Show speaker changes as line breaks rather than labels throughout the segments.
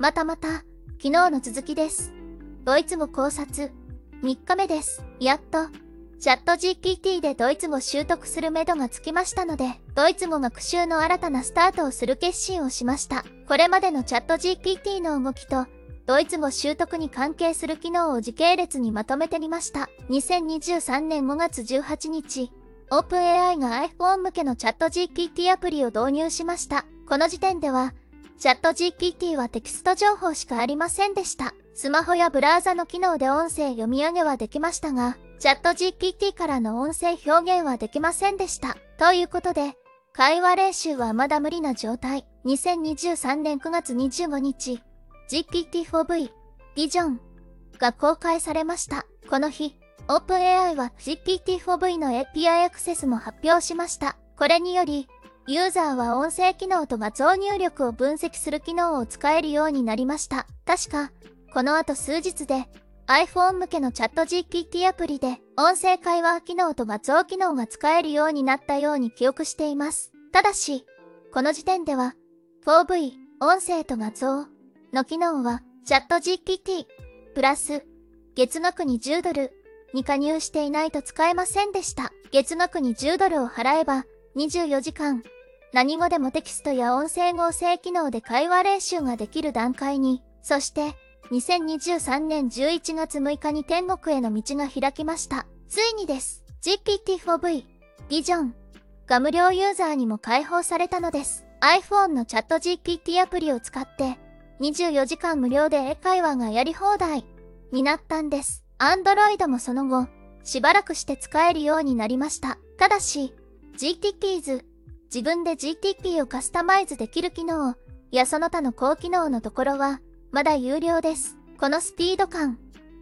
またまた、昨日の続きです。ドイツ語考察、3日目です。やっと、チャット GPT でドイツ語習得するめどがつきましたので、ドイツ語学習の新たなスタートをする決心をしました。これまでのチャット GPT の動きと、ドイツ語習得に関係する機能を時系列にまとめてみました。2023年5月18日、OpenAI が iPhone 向けのチャット GPT アプリを導入しました。この時点では、チャット GPT はテキスト情報しかありませんでした。スマホやブラウザの機能で音声読み上げはできましたが、チャット GPT からの音声表現はできませんでした。ということで、会話練習はまだ無理な状態。2023年9月25日、GPT-4V、ビジョンが公開されました。この日、OpenAI は GPT-4V の API アクセスも発表しました。これにより、ユーザーは音声機能と画像入力を分析する機能を使えるようになりました。確か、この後数日で iPhone 向けのチャット GPT アプリで音声会話機能と画像機能が使えるようになったように記憶しています。ただし、この時点では 4V 音声と画像の機能はチャット GPT プラス月額に10ドルに加入していないと使えませんでした。月額に10ドルを払えば24時間何語でもテキストや音声合成機能で会話練習ができる段階に、そして2023年11月6日に天国への道が開きました。ついにです。GPT-4V、ビジョンが無料ユーザーにも開放されたのです。iPhone のチャット GPT アプリを使って24時間無料で英会話がやり放題になったんです。Android もその後、しばらくして使えるようになりました。ただし、GTPs、自分で GTP をカスタマイズできる機能やその他の高機能のところはまだ有料です。このスピード感、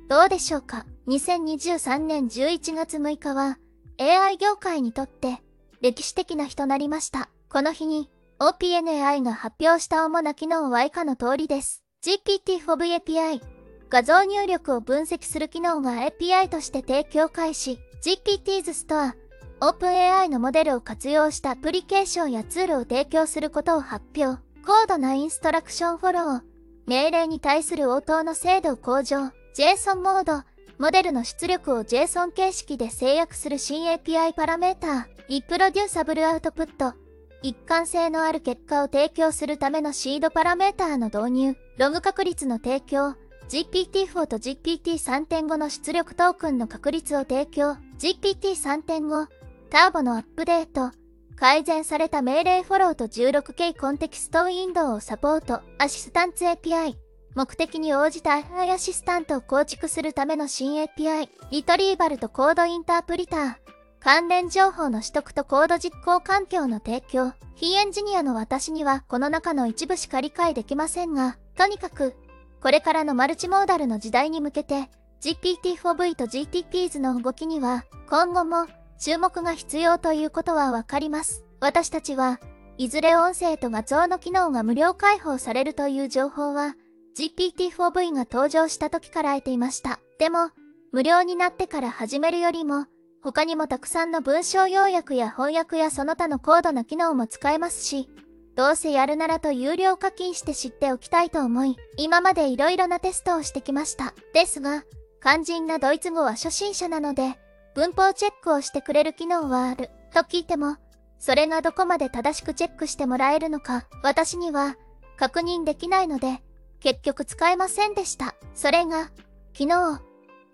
どうでしょうか ?2023 年11月6日は AI 業界にとって歴史的な日となりました。この日に OPNAI が発表した主な機能は以下の通りです。GPT-4V API 画像入力を分析する機能が API として提供開始 GPT's ストア OpenAI のモデルを活用したアプリケーションやツールを提供することを発表。高度なインストラクションフォロー。命令に対する応答の精度を向上。JSON モード。モデルの出力を JSON 形式で制約する新 API パラメータ。リプロデューサブルアウトプット。一貫性のある結果を提供するためのシードパラメーターの導入。ログ確率の提供。GPT-4 と GPT3.5 の出力トークンの確率を提供。GPT3.5。ターボのアップデート。改善された命令フォローと 16K コンテキストウィンドウをサポート。アシスタンツ API。目的に応じた AI アシスタントを構築するための新 API。リトリーバルとコードインタープリター。関連情報の取得とコード実行環境の提供。非エンジニアの私にはこの中の一部しか理解できませんが、とにかく、これからのマルチモーダルの時代に向けて、GPT-4V と GTPs の動きには、今後も注目が必要ということはわかります。私たちは、いずれ音声と画像の機能が無料開放されるという情報は、GPT-4V が登場した時から得ていました。でも、無料になってから始めるよりも、他にもたくさんの文章要約や翻訳やその他の高度な機能も使えますし、どうせやるならと有料課金して知っておきたいと思い、今まで色々なテストをしてきました。ですが、肝心なドイツ語は初心者なので、文法チェックをしてくれる機能はある、と聞いても、それがどこまで正しくチェックしてもらえるのか、私には確認できないので、結局使えませんでした。それが、昨日、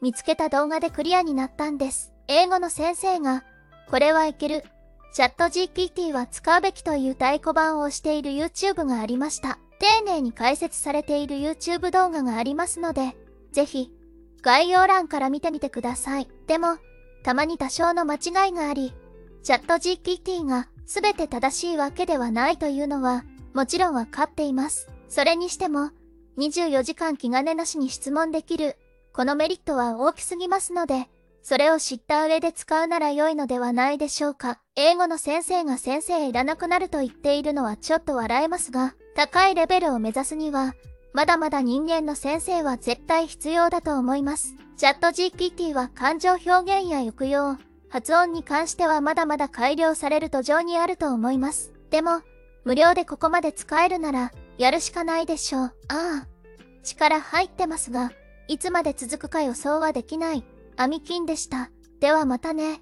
見つけた動画でクリアになったんです。英語の先生が、これはいける。チャット GPT は使うべきという太鼓判をしている YouTube がありました。丁寧に解説されている YouTube 動画がありますので、ぜひ、概要欄から見てみてください。でも、たまに多少の間違いがあり、チャット GPT が全て正しいわけではないというのは、もちろんわかっています。それにしても、24時間気兼ねなしに質問できる、このメリットは大きすぎますので、それを知った上で使うなら良いのではないでしょうか。英語の先生が先生いらなくなると言っているのはちょっと笑えますが、高いレベルを目指すには、まだまだ人間の先生は絶対必要だと思います。チャット GPT は感情表現や抑揚、発音に関してはまだまだ改良される途上にあると思います。でも、無料でここまで使えるなら、やるしかないでしょう。ああ、力入ってますが、いつまで続くか予想はできない。アミキンでした。ではまたね。